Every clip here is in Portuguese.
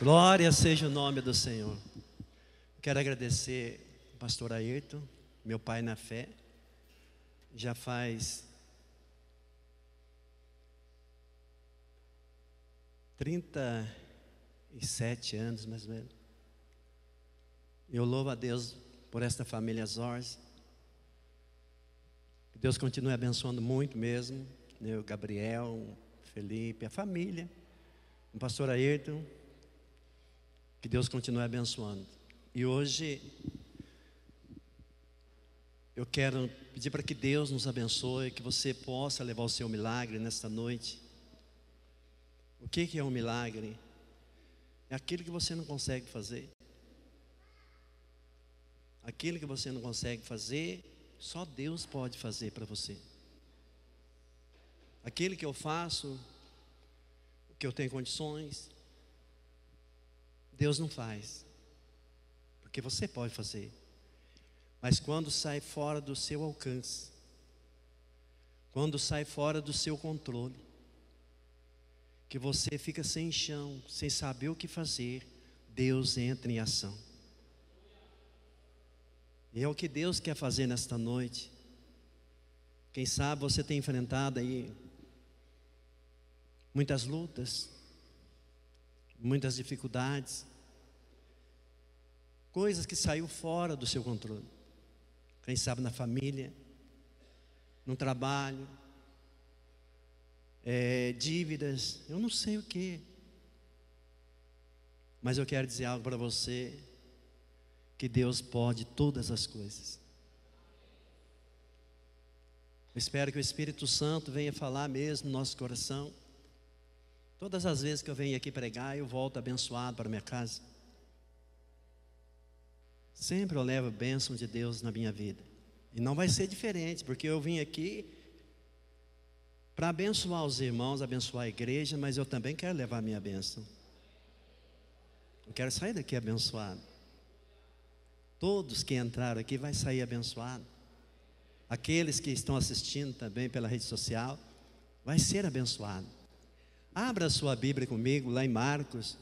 Glória seja o nome do Senhor. Quero agradecer ao pastor Ayrton, meu pai na fé. Já faz 37 anos, mais ou menos. Eu louvo a Deus por esta família Zors. Que Deus continue abençoando muito mesmo. Né, o Gabriel, Felipe, a família. O pastor Ayrton. Que Deus continue abençoando. E hoje eu quero pedir para que Deus nos abençoe, que você possa levar o seu milagre nesta noite. O que, que é um milagre? É aquilo que você não consegue fazer. Aquilo que você não consegue fazer, só Deus pode fazer para você. Aquilo que eu faço, que eu tenho condições, Deus não faz. Porque você pode fazer. Mas quando sai fora do seu alcance, quando sai fora do seu controle, que você fica sem chão, sem saber o que fazer, Deus entra em ação. E é o que Deus quer fazer nesta noite. Quem sabe você tem enfrentado aí muitas lutas, muitas dificuldades, coisas que saiu fora do seu controle. Quem sabe na família, no trabalho, é, dívidas, eu não sei o que. Mas eu quero dizer algo para você que Deus pode todas as coisas. Eu espero que o Espírito Santo venha falar mesmo no nosso coração. Todas as vezes que eu venho aqui pregar, eu volto abençoado para minha casa. Sempre eu levo a bênção de Deus na minha vida. E não vai ser diferente, porque eu vim aqui para abençoar os irmãos, abençoar a igreja, mas eu também quero levar a minha bênção. Eu quero sair daqui abençoado. Todos que entraram aqui vai sair abençoado. Aqueles que estão assistindo também pela rede social, vai ser abençoado. Abra sua Bíblia comigo lá em Marcos,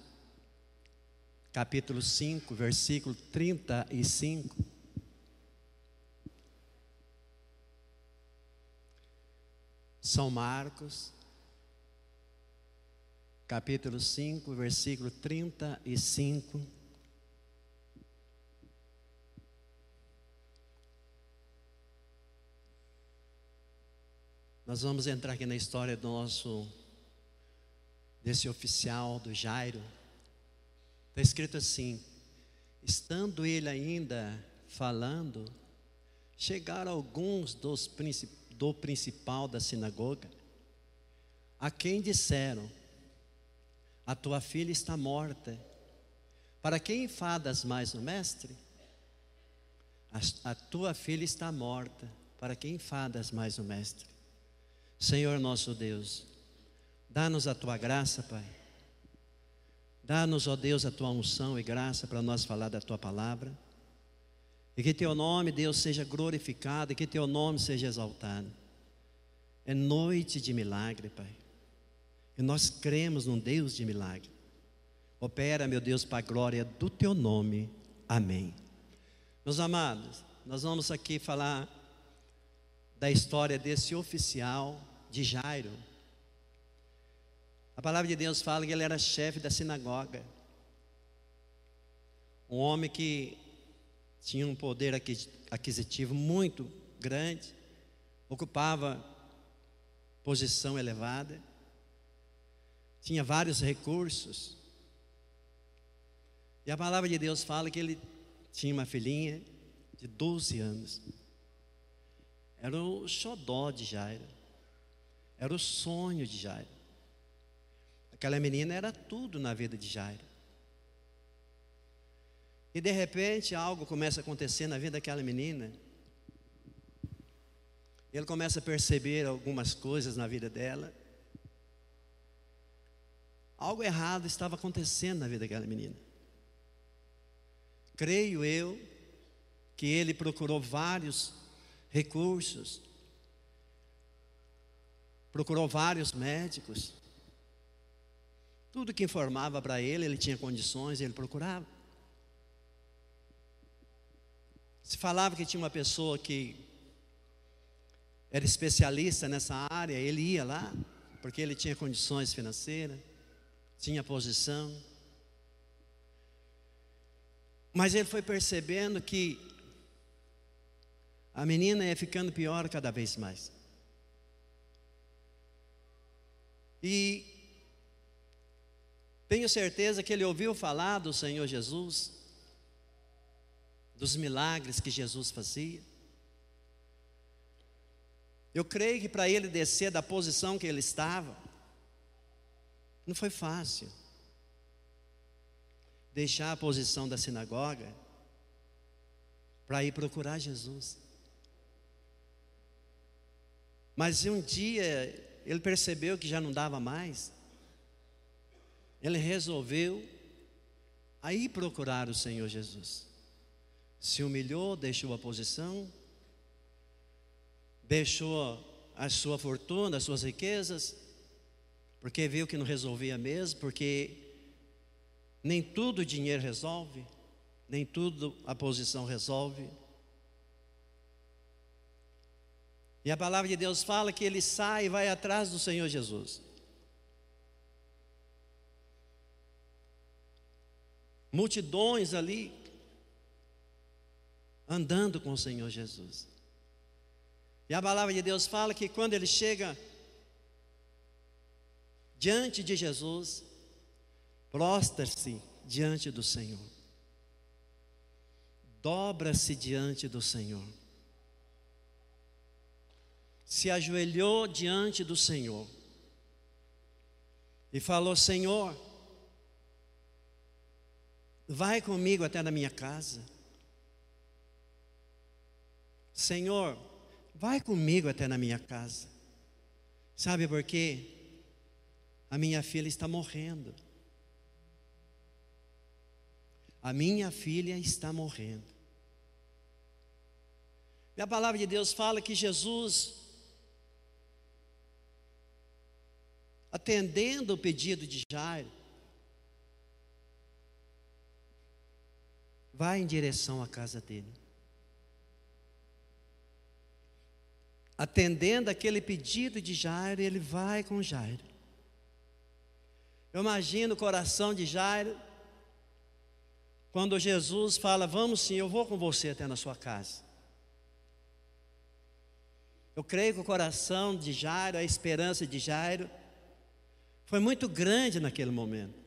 capítulo 5, versículo 35. São Marcos, capítulo 5, versículo 35. Nós vamos entrar aqui na história do nosso, desse oficial do Jairo. Está escrito assim: estando ele ainda falando, chegaram alguns dos do principal da sinagoga, a quem disseram: A tua filha está morta. Para quem enfadas mais o mestre? A, a tua filha está morta. Para quem enfadas mais o mestre? Senhor nosso Deus, dá-nos a tua graça, Pai. Dá-nos, ó Deus, a tua unção e graça para nós falar da tua palavra. E que teu nome, Deus, seja glorificado e que teu nome seja exaltado. É noite de milagre, Pai. E nós cremos num Deus de milagre. Opera, meu Deus, para a glória do teu nome. Amém. Meus amados, nós vamos aqui falar da história desse oficial de Jairo. A palavra de Deus fala que ele era chefe da sinagoga. Um homem que tinha um poder aquisitivo muito grande, ocupava posição elevada, tinha vários recursos. E a palavra de Deus fala que ele tinha uma filhinha de 12 anos. Era o xodó de Jairo. Era o sonho de Jairo. Aquela menina era tudo na vida de Jairo. E de repente algo começa a acontecer na vida daquela menina. Ele começa a perceber algumas coisas na vida dela. Algo errado estava acontecendo na vida daquela menina. Creio eu que ele procurou vários recursos, procurou vários médicos, Tudo que informava para ele, ele tinha condições, ele procurava. Se falava que tinha uma pessoa que era especialista nessa área, ele ia lá, porque ele tinha condições financeiras, tinha posição. Mas ele foi percebendo que a menina ia ficando pior cada vez mais. E tenho certeza que ele ouviu falar do Senhor Jesus, dos milagres que Jesus fazia. Eu creio que para ele descer da posição que ele estava, não foi fácil. Deixar a posição da sinagoga para ir procurar Jesus. Mas um dia ele percebeu que já não dava mais. Ele resolveu aí procurar o Senhor Jesus. Se humilhou, deixou a posição, deixou a sua fortuna, as suas riquezas, porque viu que não resolvia mesmo, porque nem tudo o dinheiro resolve, nem tudo a posição resolve. E a palavra de Deus fala que ele sai e vai atrás do Senhor Jesus. Multidões ali andando com o Senhor Jesus. E a palavra de Deus fala que quando ele chega diante de Jesus, prostra-se diante do Senhor, dobra-se diante do Senhor. Se ajoelhou diante do Senhor. E falou: Senhor, vai comigo até na minha casa. Senhor, vai comigo até na minha casa. Sabe por quê? A minha filha está morrendo. A minha filha está morrendo. E a palavra de Deus fala que Jesus atendendo o pedido de Jairo, vai em direção à casa dele. Atendendo aquele pedido de Jairo, ele vai com Jairo. Eu imagino o coração de Jairo, quando Jesus fala: Vamos sim, eu vou com você até na sua casa. Eu creio que o coração de Jairo, a esperança de Jairo, foi muito grande naquele momento.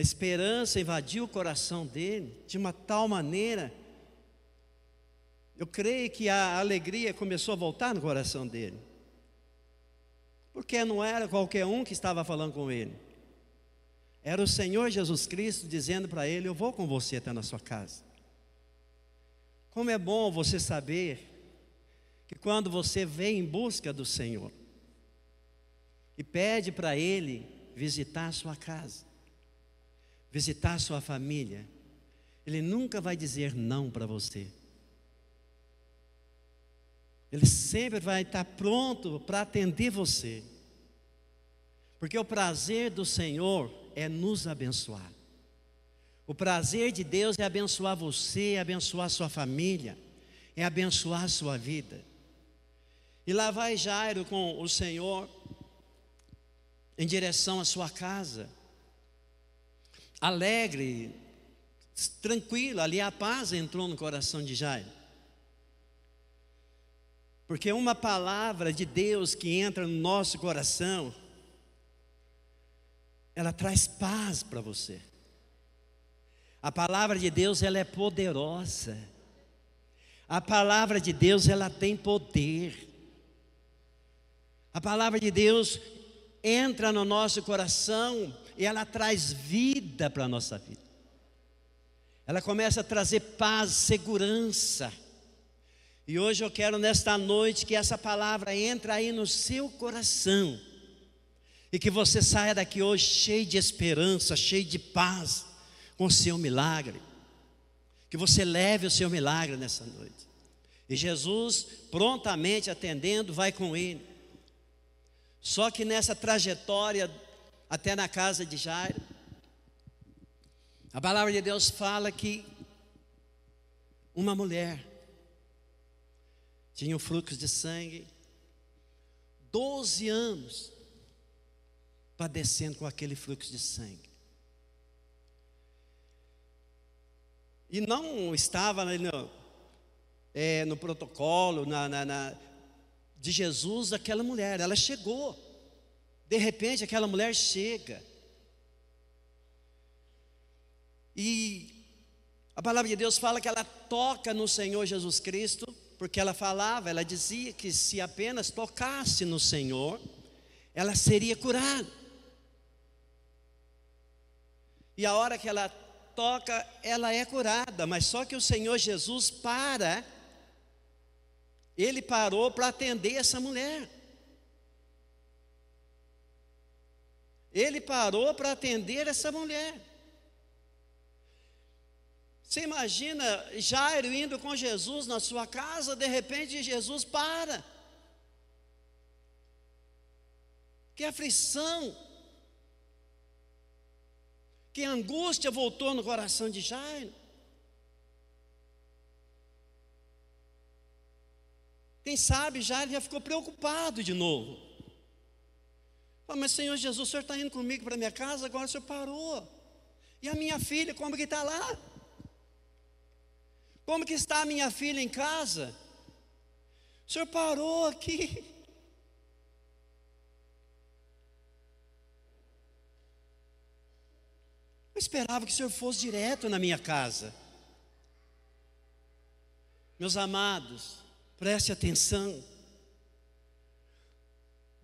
A esperança invadiu o coração dele de uma tal maneira. Eu creio que a alegria começou a voltar no coração dele. Porque não era qualquer um que estava falando com ele. Era o Senhor Jesus Cristo dizendo para ele: Eu vou com você até na sua casa. Como é bom você saber que quando você vem em busca do Senhor, e pede para Ele visitar a sua casa, visitar sua família. Ele nunca vai dizer não para você. Ele sempre vai estar pronto para atender você. Porque o prazer do Senhor é nos abençoar. O prazer de Deus é abençoar você, é abençoar sua família, é abençoar sua vida. E lá vai Jairo com o Senhor, em direção à sua casa. Alegre, tranquilo, ali a paz entrou no coração de Jairo. Porque uma palavra de Deus que entra no nosso coração, ela traz paz para você. A palavra de Deus ela é poderosa. A palavra de Deus ela tem poder. A palavra de Deus entra no nosso coração e ela traz vida para a nossa vida. Ela começa a trazer paz, segurança. E hoje eu quero nesta noite que essa palavra entre aí no seu coração. E que você saia daqui hoje cheio de esperança, cheio de paz, com o seu milagre. Que você leve o seu milagre nessa noite. E Jesus, prontamente atendendo, vai com ele. Só que nessa trajetória até na casa de Jairo, a palavra de Deus fala que uma mulher tinha um fluxo de sangue, 12 anos padecendo com aquele fluxo de sangue. E não estava no, é, no protocolo na, na, na, de Jesus aquela mulher, ela chegou. De repente aquela mulher chega. E a palavra de Deus fala que ela toca no Senhor Jesus Cristo, porque ela falava, ela dizia que se apenas tocasse no Senhor, ela seria curada. E a hora que ela toca, ela é curada, mas só que o Senhor Jesus para, ele parou para atender essa mulher. Ele parou para atender essa mulher. Você imagina Jairo indo com Jesus na sua casa, de repente Jesus para. Que aflição. Que angústia voltou no coração de Jairo. Quem sabe Jairo já ficou preocupado de novo. mas Senhor Jesus, o Senhor está indo comigo para minha casa, agora o Senhor parou. E a minha filha, como que está lá? Como que está a minha filha em casa? O Senhor parou aqui. Eu esperava que o Senhor fosse direto na minha casa. Meus amados, preste atenção.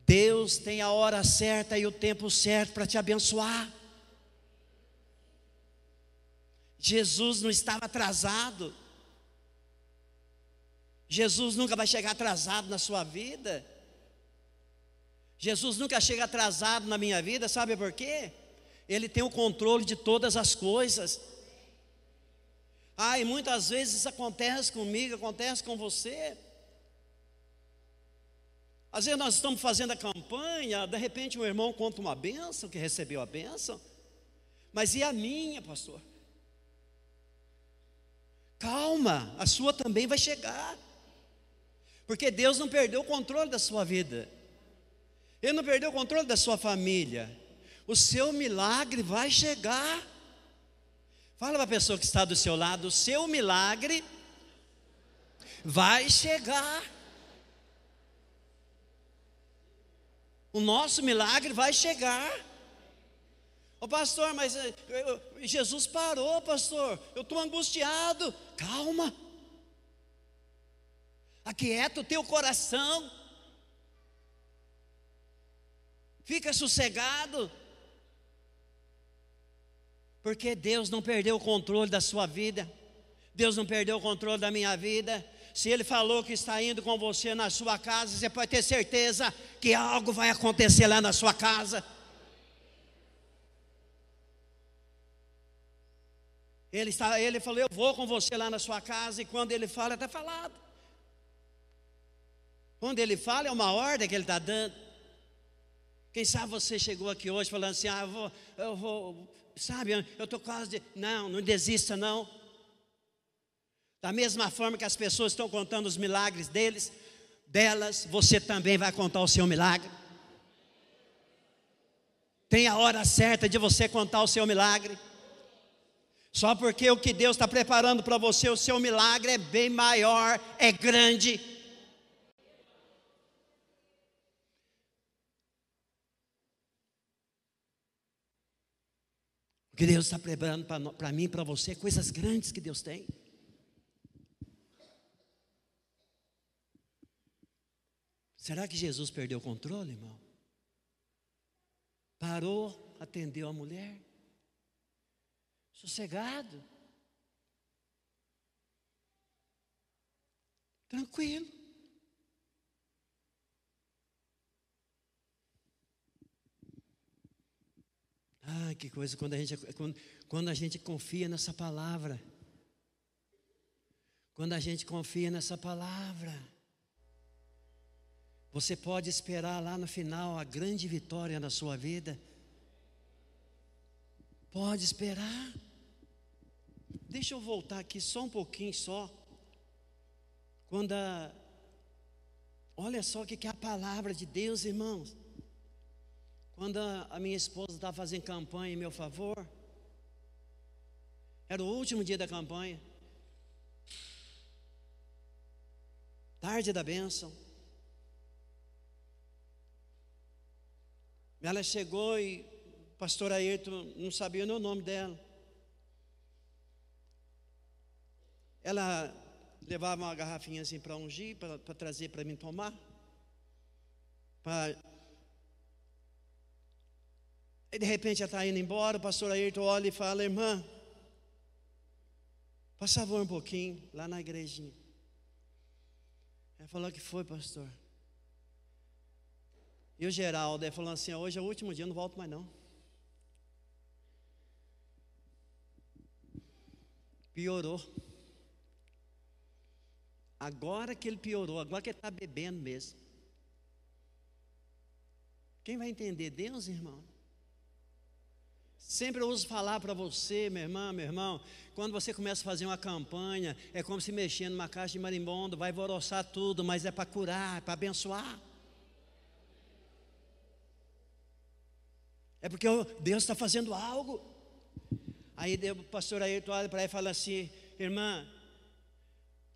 Deus tem a hora certa e o tempo certo para te abençoar. Jesus não estava atrasado. Jesus nunca vai chegar atrasado na sua vida. Jesus nunca chega atrasado na minha vida, sabe por quê? Ele tem o controle de todas as coisas. Ah, e muitas vezes isso acontece comigo, acontece com você. Às vezes nós estamos fazendo a campanha, de repente um irmão conta uma benção, que recebeu a benção, mas e a minha, pastor? Calma, a sua também vai chegar, porque Deus não perdeu o controle da sua vida, Ele não perdeu o controle da sua família, o seu milagre vai chegar. Fala para a pessoa que está do seu lado: o seu milagre vai chegar. O nosso milagre vai chegar. Ô pastor, mas eh, Jesus parou, pastor. Eu estou angustiado. Calma. Aquieta o teu coração. Fica sossegado. Porque Deus não perdeu o controle da sua vida. Deus não perdeu o controle da minha vida. Se Ele falou que está indo com você na sua casa, você pode ter certeza que algo vai acontecer lá na sua casa. Ele, está, ele falou: Eu vou com você lá na sua casa. E quando ele fala, está falado. Quando ele fala, é uma ordem que ele está dando. Quem sabe você chegou aqui hoje falando assim: Ah, eu vou, eu vou sabe, eu estou quase de. Não, não desista, não. Da mesma forma que as pessoas estão contando os milagres deles, delas, você também vai contar o seu milagre. Tem a hora certa de você contar o seu milagre. Só porque o que Deus está preparando para você, o seu milagre é bem maior, é grande. O que Deus está preparando para mim, para você, coisas grandes que Deus tem. Será que Jesus perdeu o controle, irmão? Parou, atendeu a mulher, sossegado, tranquilo. Ah, que coisa quando a gente, quando, quando a gente confia nessa palavra. Quando a gente confia nessa palavra. Você pode esperar lá no final a grande vitória na sua vida. Pode esperar. Deixa eu voltar aqui só um pouquinho só. Quando a, olha só o que é a palavra de Deus, irmãos. Quando a, minha esposa estava fazendo campanha em meu favor, era o último dia da campanha. Tarde da bênção. Ela chegou e o pastor Ayrton não sabia o nome dela. Ela levava uma garrafinha assim para ungir, para trazer para mim tomar. Pra... E de repente ela está indo embora, o pastor Ayrton olha e fala, irmã, por favor um pouquinho, lá na igrejinha. Ela falou que foi, pastor. E o Geraldo ele falou assim: hoje é o último dia, não volto mais não. Piorou. Agora que ele piorou, agora que ele está bebendo mesmo. Quem vai entender Deus, irmão? Sempre eu uso falar para você, meu irmão, meu irmão, quando você começa a fazer uma campanha, é como se mexer numa caixa de marimbondo, vai voroçar tudo, mas é para curar, é para abençoar. É porque Deus está fazendo algo. Aí o pastor Ayrton olha para ele e fala assim: irmã,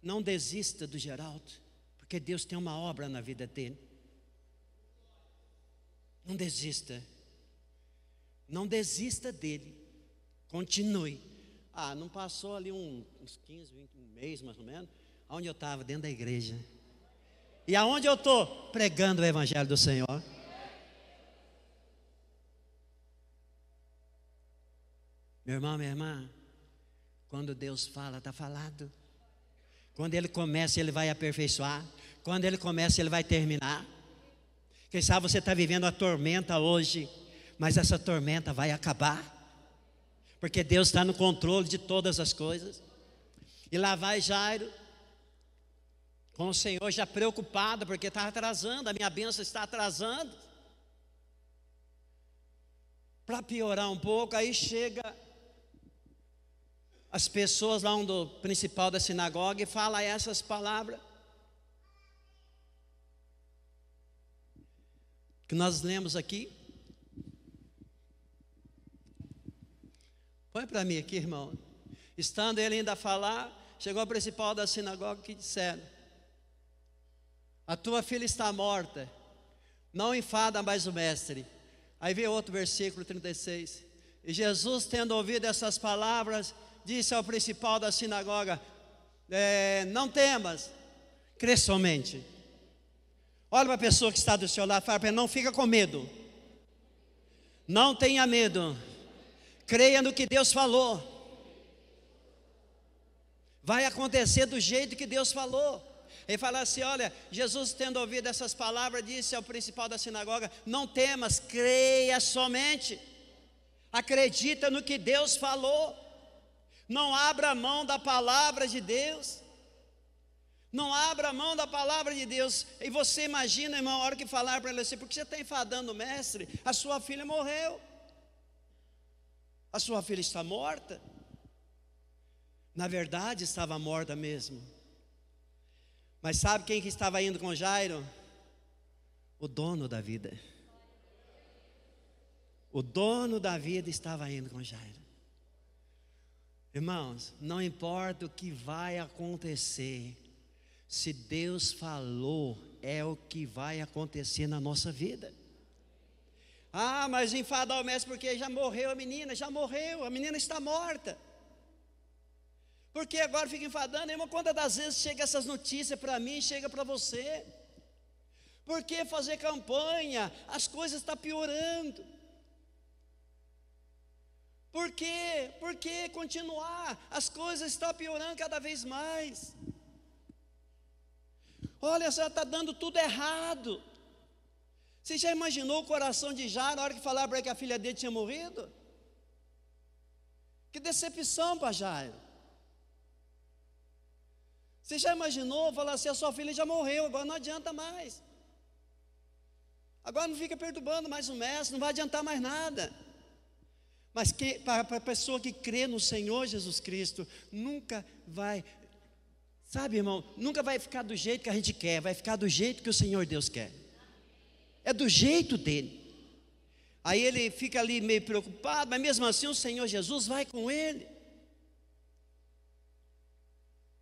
não desista do Geraldo, porque Deus tem uma obra na vida dele. Não desista. Não desista dele. Continue. Ah, não passou ali um, uns 15, 20 um mês mais ou menos, onde eu estava, dentro da igreja. E aonde eu estou? Pregando o Evangelho do Senhor. Meu irmão, minha irmã, quando Deus fala, está falado. Quando Ele começa, Ele vai aperfeiçoar. Quando Ele começa, Ele vai terminar. Quem sabe você está vivendo a tormenta hoje mas essa tormenta vai acabar, porque Deus está no controle de todas as coisas. E lá vai Jairo, com o Senhor já preocupado, porque está atrasando, a minha bênção está atrasando. Para piorar um pouco, aí chega as pessoas lá um do principal da sinagoga e fala essas palavras. Que nós lemos aqui. Põe para mim aqui, irmão. Estando ele ainda a falar, chegou o principal da sinagoga que disseram: A tua filha está morta, não enfada mais o mestre. Aí vem outro versículo 36. E Jesus, tendo ouvido essas palavras, disse ao principal da sinagoga: é, Não temas, crê somente. Olha para a pessoa que está do seu lado, fala para Não fica com medo, não tenha medo Creia no que Deus falou. Vai acontecer do jeito que Deus falou. Ele fala assim: olha, Jesus, tendo ouvido essas palavras, disse ao principal da sinagoga: Não temas, creia somente. Acredita no que Deus falou. Não abra mão da palavra de Deus. Não abra mão da palavra de Deus. E você imagina, irmão, a hora que falar para ele assim: Por que você está enfadando o mestre? A sua filha morreu. A sua filha está morta? Na verdade, estava morta mesmo. Mas sabe quem que estava indo com Jairo? O dono da vida. O dono da vida estava indo com Jairo. Irmãos, não importa o que vai acontecer, se Deus falou, é o que vai acontecer na nossa vida. Ah, mas enfadar o mestre porque já morreu a menina, já morreu, a menina está morta. Por que agora fica enfadando? Irmão, quantas das vezes chega essas notícias para mim, chega para você? Por que fazer campanha? As coisas estão piorando. Por quê? Por que continuar? As coisas estão piorando cada vez mais. Olha, só está dando tudo errado. Você já imaginou o coração de Jairo na hora que falaram para ele que a filha dele tinha morrido? Que decepção para Jairo. Você já imaginou falar assim: a sua filha já morreu, agora não adianta mais. Agora não fica perturbando mais o mestre, não vai adiantar mais nada. Mas que, para a pessoa que crê no Senhor Jesus Cristo, nunca vai, sabe, irmão, nunca vai ficar do jeito que a gente quer, vai ficar do jeito que o Senhor Deus quer. É do jeito dele. Aí ele fica ali meio preocupado, mas mesmo assim o Senhor Jesus vai com ele.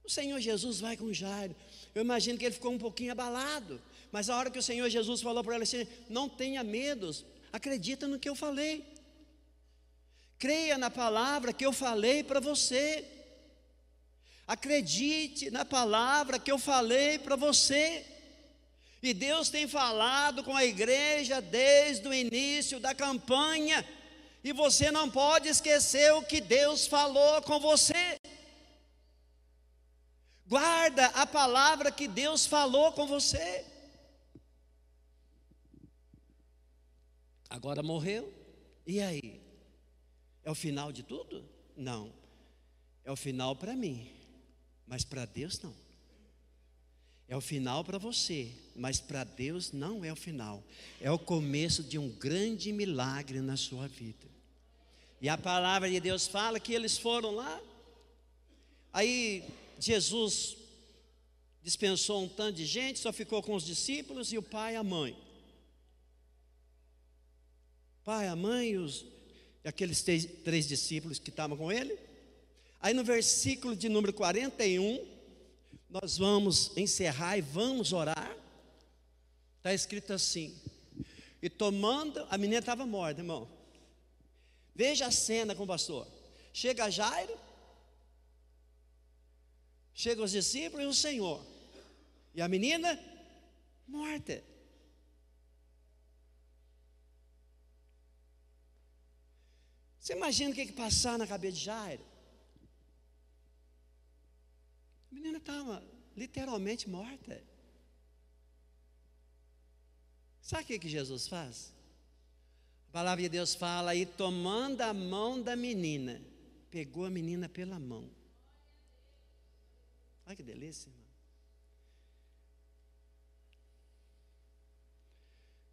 O Senhor Jesus vai com Jairo. Eu imagino que ele ficou um pouquinho abalado. Mas a hora que o Senhor Jesus falou para ele assim: Não tenha medos, acredita no que eu falei. Creia na palavra que eu falei para você. Acredite na palavra que eu falei para você. E Deus tem falado com a igreja desde o início da campanha. E você não pode esquecer o que Deus falou com você. Guarda a palavra que Deus falou com você. Agora morreu. E aí? É o final de tudo? Não. É o final para mim, mas para Deus não. É o final para você, mas para Deus não é o final. É o começo de um grande milagre na sua vida. E a palavra de Deus fala que eles foram lá. Aí Jesus dispensou um tanto de gente, só ficou com os discípulos e o pai e a mãe. Pai, a mãe e os, aqueles três, três discípulos que estavam com ele. Aí no versículo de número 41, nós vamos encerrar e vamos orar. Está escrito assim: E tomando, a menina estava morta, irmão. Veja a cena com o pastor. Chega Jairo, chega os discípulos e o Senhor. E a menina morta. Você imagina o que, que passar na cabeça de Jairo? A menina estava literalmente morta. Sabe o que, que Jesus faz? A palavra de Deus fala aí, tomando a mão da menina, pegou a menina pela mão. Olha que delícia, irmão.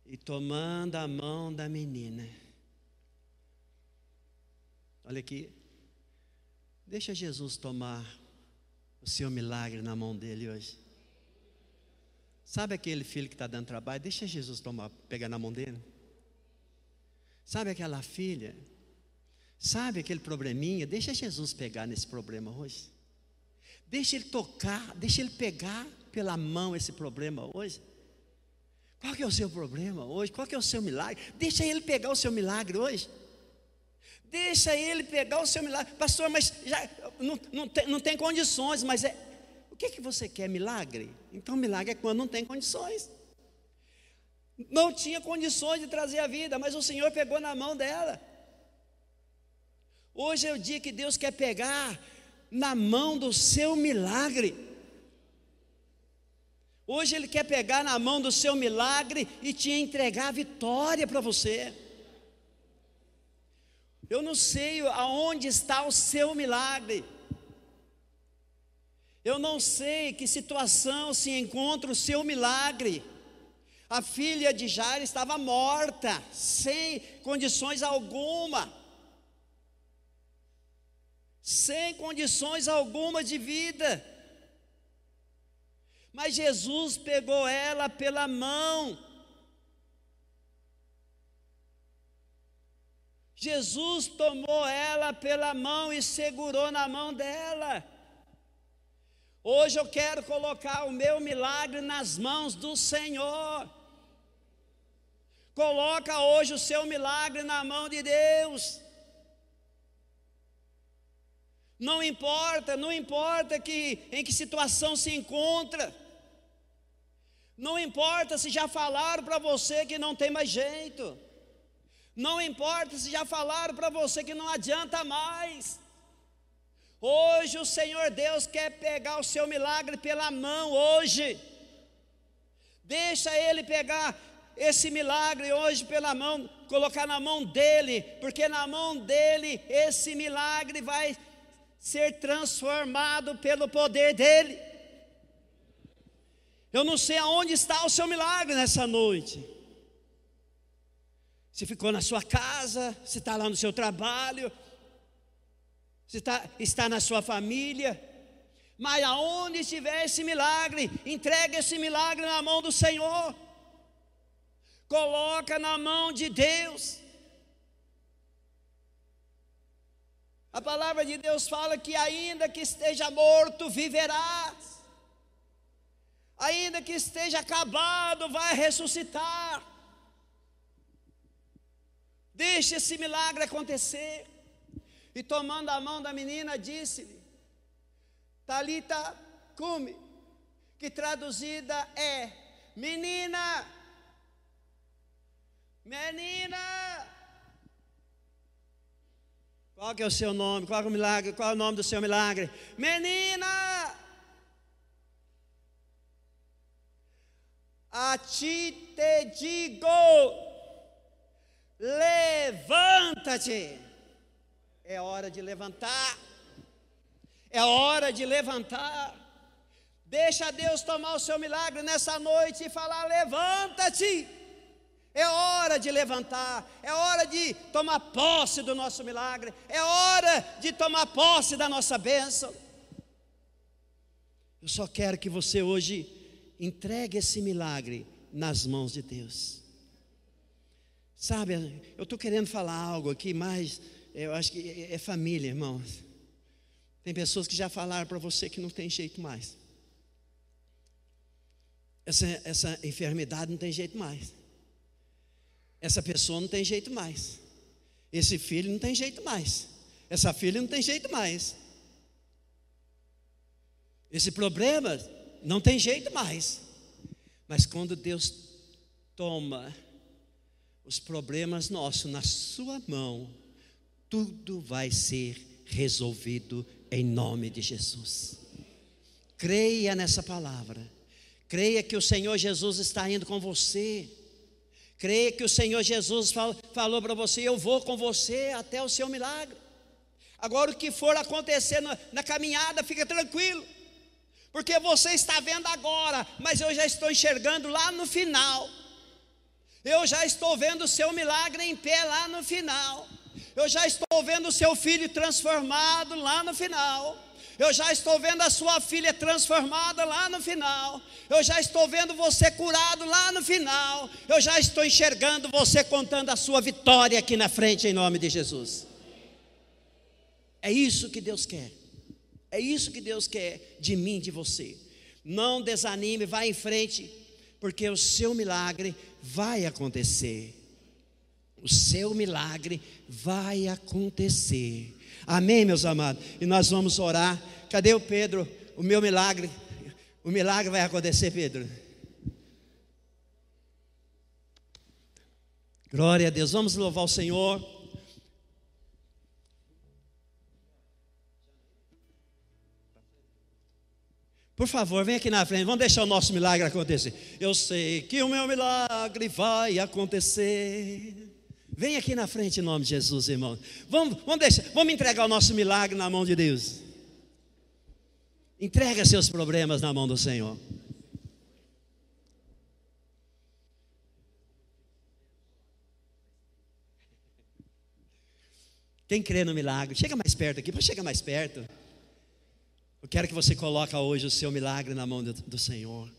E tomando a mão da menina, Olha aqui. Deixa Jesus tomar o seu milagre na mão dele hoje. Sabe aquele filho que está dando trabalho? Deixa Jesus tomar, pegar na mão dele. Sabe aquela filha? Sabe aquele probleminha? Deixa Jesus pegar nesse problema hoje. Deixa ele tocar, deixa ele pegar pela mão esse problema hoje. Qual que é o seu problema hoje? Qual que é o seu milagre? Deixa ele pegar o seu milagre hoje. Deixa ele pegar o seu milagre. Pastor, mas já não, não, tem, não tem condições, mas é. O que, que você quer? Milagre? Então, milagre é quando não tem condições. Não tinha condições de trazer a vida, mas o Senhor pegou na mão dela. Hoje é o dia que Deus quer pegar na mão do seu milagre. Hoje Ele quer pegar na mão do seu milagre e te entregar a vitória para você. Eu não sei aonde está o seu milagre. Eu não sei que situação se encontra o seu milagre. A filha de Jair estava morta, sem condições alguma. Sem condições alguma de vida. Mas Jesus pegou ela pela mão Jesus tomou ela pela mão e segurou na mão dela. Hoje eu quero colocar o meu milagre nas mãos do Senhor. Coloca hoje o seu milagre na mão de Deus. Não importa, não importa que em que situação se encontra. Não importa se já falaram para você que não tem mais jeito. Não importa se já falaram para você que não adianta mais. Hoje o Senhor Deus quer pegar o seu milagre pela mão hoje. Deixa ele pegar esse milagre hoje pela mão, colocar na mão dele, porque na mão dele esse milagre vai ser transformado pelo poder dele. Eu não sei aonde está o seu milagre nessa noite. Se ficou na sua casa, se está lá no seu trabalho, se está, está na sua família. Mas aonde estiver esse milagre, entregue esse milagre na mão do Senhor. Coloca na mão de Deus. A palavra de Deus fala que ainda que esteja morto, viverás. Ainda que esteja acabado, vai ressuscitar. Deixe esse milagre acontecer. E tomando a mão da menina, disse-lhe: Talita cume, que traduzida é: Menina, menina. Qual que é o seu nome? Qual é o milagre? Qual é o nome do seu milagre? Menina! A ti te digo, levanta-te. É hora de levantar. É hora de levantar. Deixa Deus tomar o seu milagre nessa noite e falar: levanta-te. É hora de levantar, é hora de tomar posse do nosso milagre, é hora de tomar posse da nossa bênção. Eu só quero que você hoje entregue esse milagre nas mãos de Deus. Sabe, eu estou querendo falar algo aqui, mas eu acho que é, é família, irmãos. Tem pessoas que já falaram para você que não tem jeito mais. Essa, essa enfermidade não tem jeito mais. Essa pessoa não tem jeito mais. Esse filho não tem jeito mais. Essa filha não tem jeito mais. Esse problema não tem jeito mais. Mas quando Deus toma os problemas nossos na sua mão, tudo vai ser resolvido em nome de Jesus. Creia nessa palavra. Creia que o Senhor Jesus está indo com você. Creia que o Senhor Jesus falou para você: Eu vou com você até o seu milagre. Agora, o que for acontecer na, na caminhada, fica tranquilo, porque você está vendo agora, mas eu já estou enxergando lá no final. Eu já estou vendo o seu milagre em pé lá no final. Eu já estou vendo o seu filho transformado lá no final. Eu já estou vendo a sua filha transformada lá no final. Eu já estou vendo você curado lá no final. Eu já estou enxergando você contando a sua vitória aqui na frente, em nome de Jesus. É isso que Deus quer. É isso que Deus quer de mim, de você. Não desanime, vá em frente, porque o seu milagre vai acontecer o seu milagre vai acontecer. Amém, meus amados? E nós vamos orar. Cadê o Pedro? O meu milagre. O milagre vai acontecer, Pedro. Glória a Deus. Vamos louvar o Senhor. Por favor, vem aqui na frente, vamos deixar o nosso milagre acontecer. Eu sei que o meu milagre vai acontecer. Vem aqui na frente em nome de Jesus, irmão. Vamos, vamos, deixar, vamos entregar o nosso milagre na mão de Deus. Entrega seus problemas na mão do Senhor. Quem crê no milagre, chega mais perto aqui, chega mais perto. Eu quero que você coloque hoje o seu milagre na mão do, do Senhor.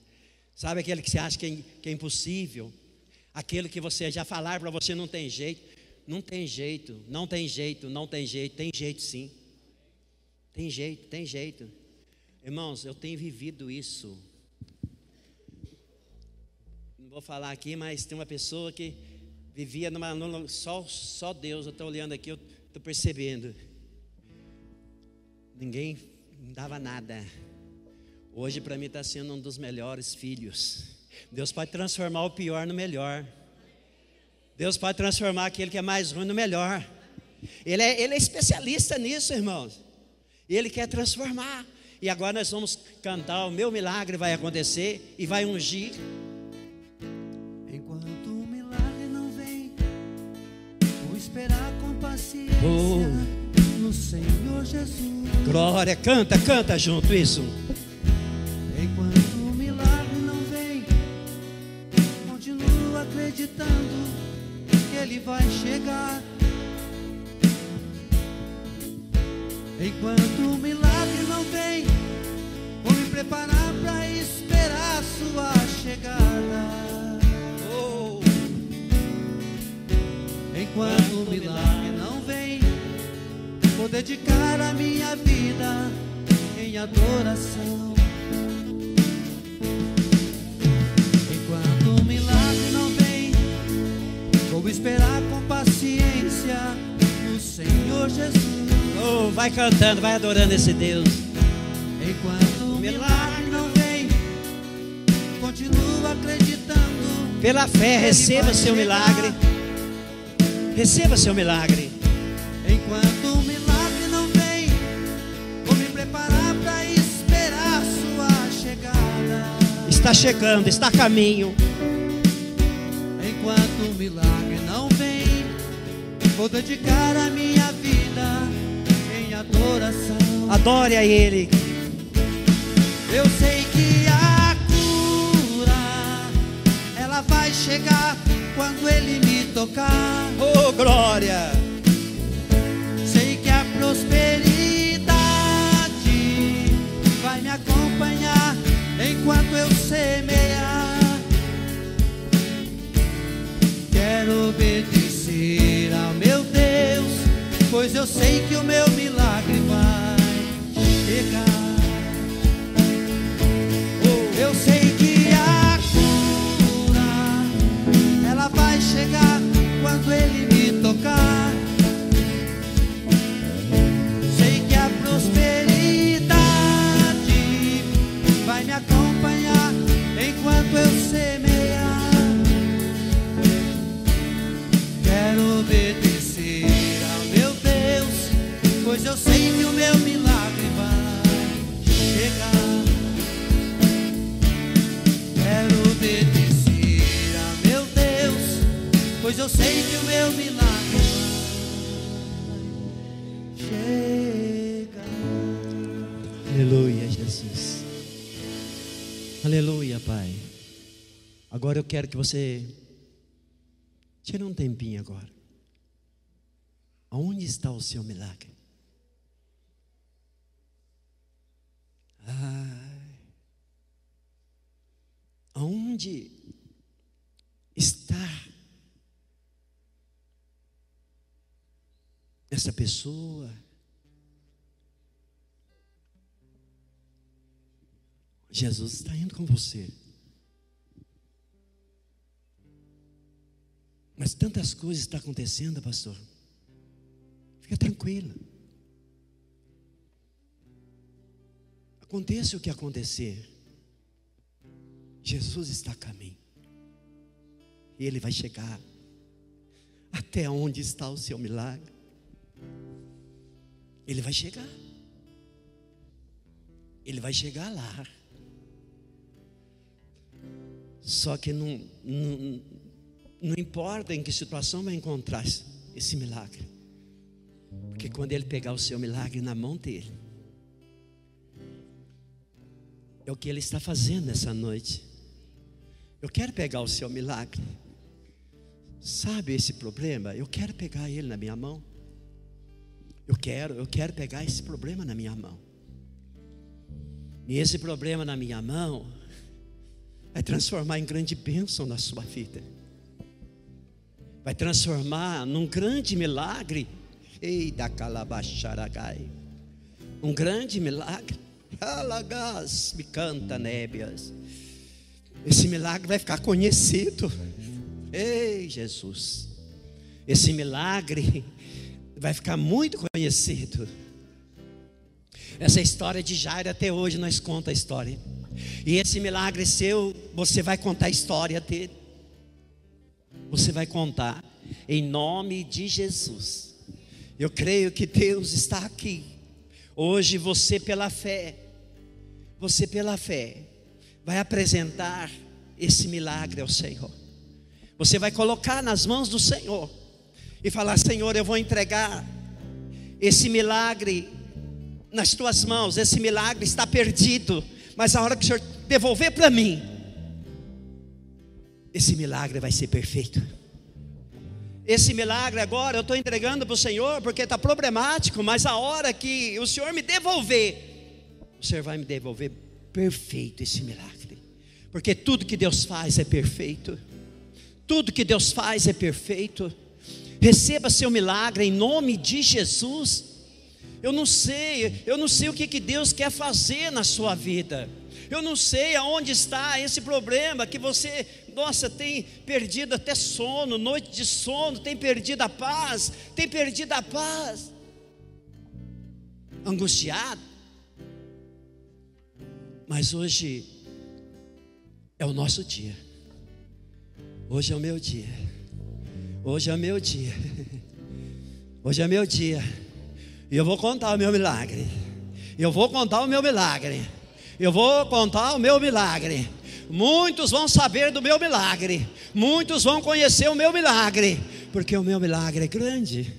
Sabe aquele que você acha que é, que é impossível? Aquilo que você já falar para você não tem jeito. Não tem jeito, não tem jeito, não tem jeito, tem jeito sim. Tem jeito, tem jeito. Irmãos, eu tenho vivido isso. Não vou falar aqui, mas tem uma pessoa que vivia numa, numa só, só Deus, eu estou olhando aqui, eu estou percebendo. Ninguém dava nada. Hoje para mim está sendo um dos melhores filhos. Deus pode transformar o pior no melhor. Deus pode transformar aquele que é mais ruim no melhor. Ele é, ele é especialista nisso, irmãos. Ele quer transformar. E agora nós vamos cantar: O meu milagre vai acontecer e vai ungir. Enquanto o milagre não vem, vou esperar com paciência oh. no Senhor Jesus. Glória, canta, canta junto isso. Cantando, vai adorando esse Deus. Enquanto o milagre não vem, continua acreditando. Pela fé, receba seu milagre. Receba seu milagre. Enquanto o milagre não vem, vou me preparar para esperar sua chegada. Está chegando, está a caminho. Enquanto o milagre não vem, vou dedicar a minha vida adoração. Adore a Ele. Eu sei que a cura ela vai chegar quando ele me tocar. Oh, glória. Sei que a prosperidade vai me acompanhar enquanto eu semear. Quero obedecer pois eu sei que o meu milagre vai chegar. Pois eu sei que o meu milagre vai chegar. Aleluia, Jesus. Aleluia, Pai. Agora eu quero que você tire um tempinho agora. Aonde está o seu milagre? Aonde está essa pessoa? Jesus está indo com você. Mas tantas coisas estão acontecendo, pastor. Fica tranquila. Aconteça o que acontecer. Jesus está a caminho. E Ele vai chegar até onde está o seu milagre. Ele vai chegar. Ele vai chegar lá. Só que não, não, não importa em que situação vai encontrar esse- milagre. Porque quando ele pegar o seu milagre na mão dele, é o que ele está fazendo nessa noite. Eu quero pegar o seu milagre. Sabe esse problema? Eu quero pegar ele na minha mão. Eu quero, eu quero pegar esse problema na minha mão. E esse problema na minha mão vai transformar em grande bênção na sua vida. Vai transformar num grande milagre. Ei, da calabacharagai. Um grande milagre. Alagas, me canta nébias. Esse milagre vai ficar conhecido. Ei, Jesus. Esse milagre vai ficar muito conhecido. Essa história de Jairo até hoje nós conta a história. E esse milagre seu, você vai contar a história dele. Você vai contar em nome de Jesus. Eu creio que Deus está aqui. Hoje você pela fé, você pela fé vai apresentar esse milagre ao Senhor. Você vai colocar nas mãos do Senhor e falar: Senhor, eu vou entregar esse milagre nas tuas mãos. Esse milagre está perdido, mas a hora que o Senhor devolver para mim, esse milagre vai ser perfeito. esse milagre agora eu estou entregando para o Senhor porque está problemático, mas a hora que o Senhor me devolver, o Senhor vai me devolver perfeito esse milagre, porque tudo que Deus faz é perfeito, tudo que Deus faz é perfeito. Receba seu milagre em nome de Jesus. Eu não sei, eu não sei o que, que Deus quer fazer na sua vida. Eu não sei aonde está esse problema que você, nossa, tem perdido até sono, noite de sono, tem perdido a paz, tem perdido a paz. Angustiado. Mas hoje é o nosso dia. Hoje é o meu dia. Hoje é meu dia. Hoje é meu dia. E eu vou contar o meu milagre. Eu vou contar o meu milagre. Eu vou contar o meu milagre. Muitos vão saber do meu milagre. Muitos vão conhecer o meu milagre. Porque o meu milagre é grande.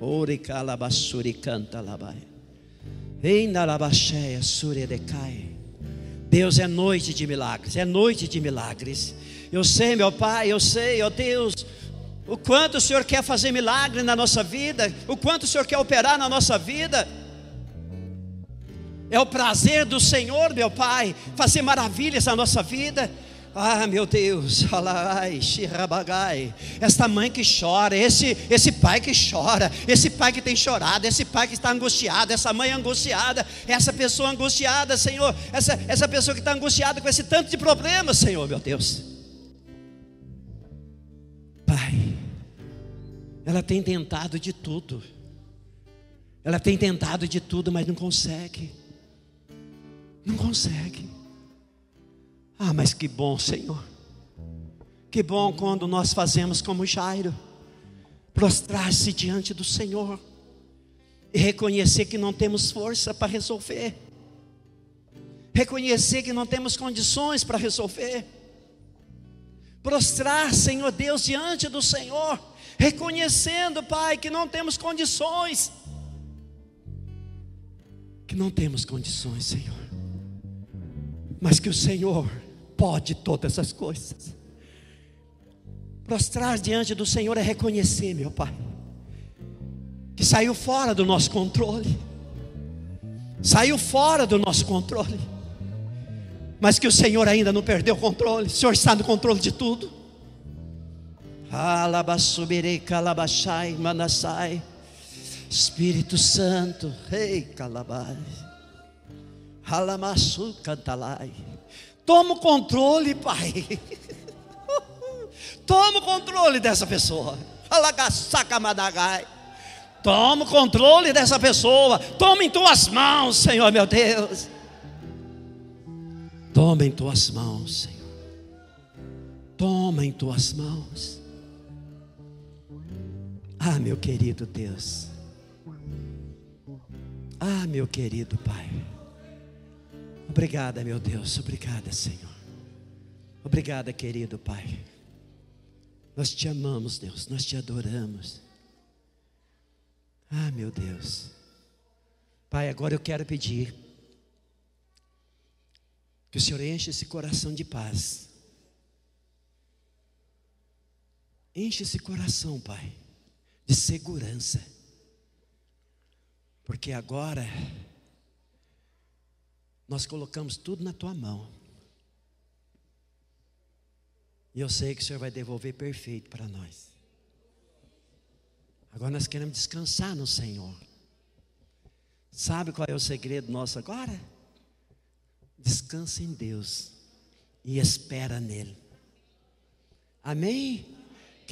Ori calabassuri canta labai. Ainda labacheia suri decai. Deus é noite de milagres, é noite de milagres. Eu sei, meu Pai, eu sei, ó Deus, o quanto o Senhor quer fazer milagre na nossa vida, o quanto o Senhor quer operar na nossa vida. É o prazer do Senhor, meu Pai, fazer maravilhas na nossa vida. Ah, meu Deus. Esta mãe que chora, esse, esse pai que chora, esse pai que tem chorado, esse pai que está angustiado, essa mãe angustiada, essa pessoa angustiada, Senhor, essa, essa pessoa que está angustiada com esse tanto de problemas, Senhor, meu Deus. Ela tem tentado de tudo, ela tem tentado de tudo, mas não consegue. Não consegue. Ah, mas que bom, Senhor. Que bom quando nós fazemos como Jairo, prostrar-se diante do Senhor e reconhecer que não temos força para resolver, reconhecer que não temos condições para resolver, prostrar, Senhor Deus, diante do Senhor, reconhecendo, Pai, que não temos condições, que não temos condições, Senhor. Mas que o Senhor pode todas as coisas. Prostrar diante do Senhor é reconhecer, meu Pai, que saiu fora do nosso controle, saiu fora do nosso controle, mas que o Senhor ainda não perdeu o controle, o Senhor está no controle de tudo. Espírito Santo, rei calabai. Halamassu cantalai. Toma o controle, Pai. Toma o controle dessa pessoa. Halagassacamadagai. Toma o controle dessa pessoa. Toma em tuas mãos, Senhor meu Deus. Toma em tuas mãos, Senhor. Toma em tuas mãos. Ah, meu querido Deus. Ah, meu querido Pai. Obrigada, meu Deus. Obrigada, Senhor. Obrigada, querido Pai. Nós te amamos, Deus. Nós te adoramos. Ah, meu Deus. Pai, agora eu quero pedir que o Senhor enche esse coração de paz. Enche esse coração, Pai, de segurança. Porque agora nós colocamos tudo na tua mão. E eu sei que o Senhor vai devolver perfeito para nós. Agora nós queremos descansar no Senhor. Sabe qual é o segredo nosso agora? Descansa em Deus e espera nele. Amém?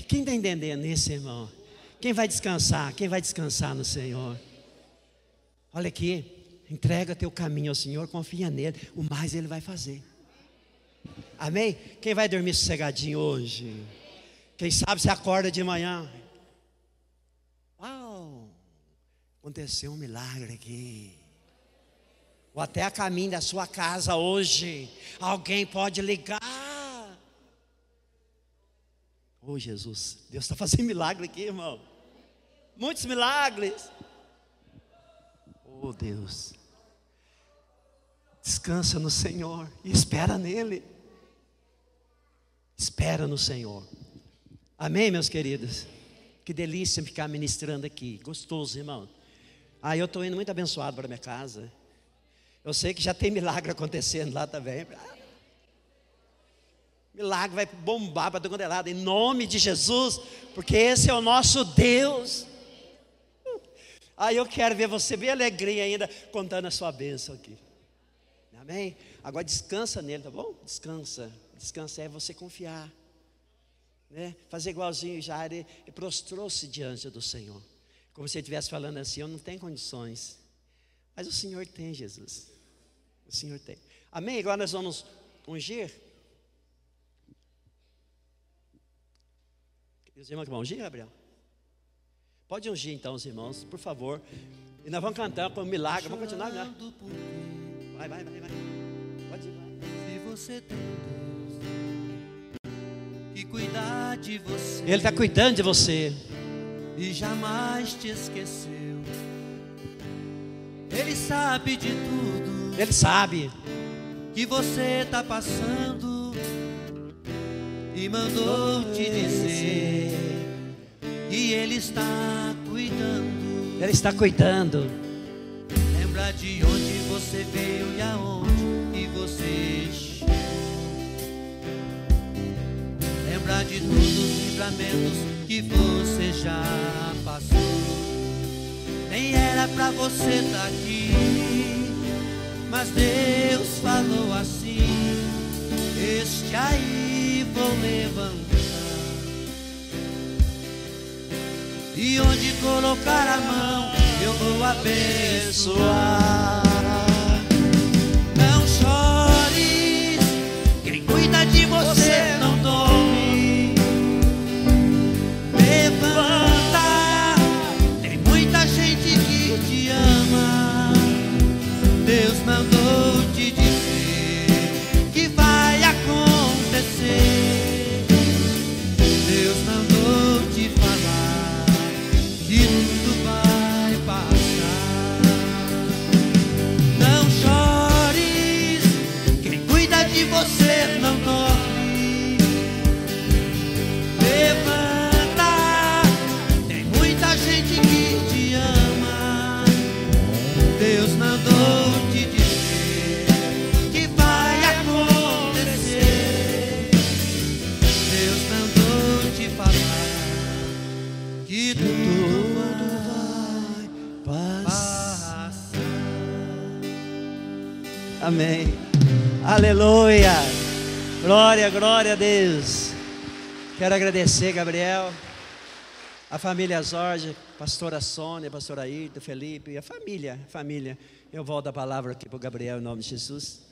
Quem está entendendo isso, irmão? Quem vai descansar? Quem vai descansar no Senhor? Olha aqui, Entrega teu caminho ao Senhor, confia nele, o mais ele vai fazer. Amém? Quem vai dormir sossegadinho hoje? Quem sabe se acorda de manhã? Uau! Aconteceu um milagre aqui. Ou até a caminho da sua casa hoje, alguém pode ligar. Oh Jesus, Deus está fazendo milagre aqui, irmão. Muitos milagres. Oh Deus. Descansa no Senhor e espera nele. Espera no Senhor. Amém, meus queridos? Que delícia ficar ministrando aqui. Gostoso, irmão. Ah, eu estou indo muito abençoado para minha casa. Eu sei que já tem milagre acontecendo lá também. Milagre vai bombar para todo lado, em nome de Jesus, porque esse é o nosso Deus. Aí eu quero ver você bem alegrinha ainda, contando a sua bênção aqui. Amém? Agora descansa nele, tá bom? Descansa. Descansa é você confiar. Né? Fazer igualzinho já ele prostrou-se diante do Senhor. Como se ele estivesse falando assim, eu não tenho condições. Mas o Senhor tem, Jesus. O Senhor tem. Amém? Agora nós vamos ungir. Os irmãos que vão ungir, Gabriel? Pode ungir então os irmãos, por favor. E nós vamos cantar com um milagre. Vamos continuar, né? Vai, vai, vai, vai. Pode ir, vai. Se você tem Deus que cuidar de você. Ele está cuidando de você. E jamais te esqueceu. Ele sabe de tudo Ele sabe. que você está passando. E mandou te dizer que Ele está cuidando. Ele está cuidando. Lembra de onde você veio e aonde que você chegou. Lembra de todos os livramentos que você já passou. Nem era pra você estar aqui, mas Deus falou assim: Este aí vou levantar. E onde colocar a mão, eu vou abençoar. Glória, glória a Deus. Quero agradecer, Gabriel, a família Jorge, pastora Sônia, pastora Ayrton, Felipe, a família, família. Eu volto a palavra aqui para o Gabriel em nome de Jesus.